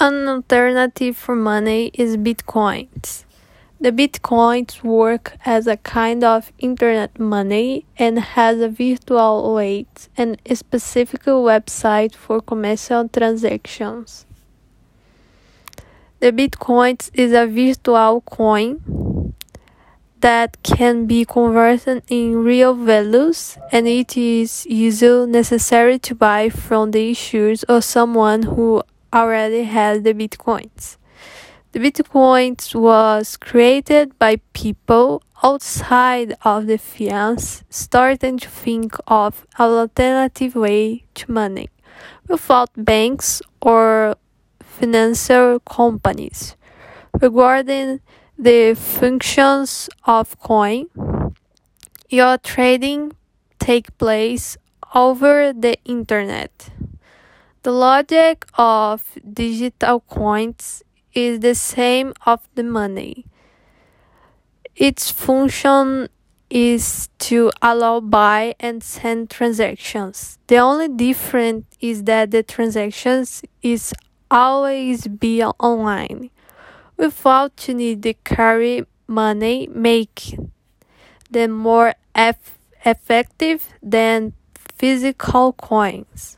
An alternative for money is bitcoins. The bitcoins work as a kind of internet money and has a virtual wallet and a specific website for commercial transactions. The bitcoins is a virtual coin that can be converted in real values and it is usually necessary to buy from the issuers or someone who already has the bitcoins. The Bitcoins was created by people outside of the finance starting to think of an alternative way to money without banks or financial companies. Regarding the functions of coin, your trading take place over the internet. The logic of digital coins is the same of the money. Its function is to allow buy and send transactions. The only difference is that the transactions is always be online without to need to carry money make them more eff- effective than physical coins.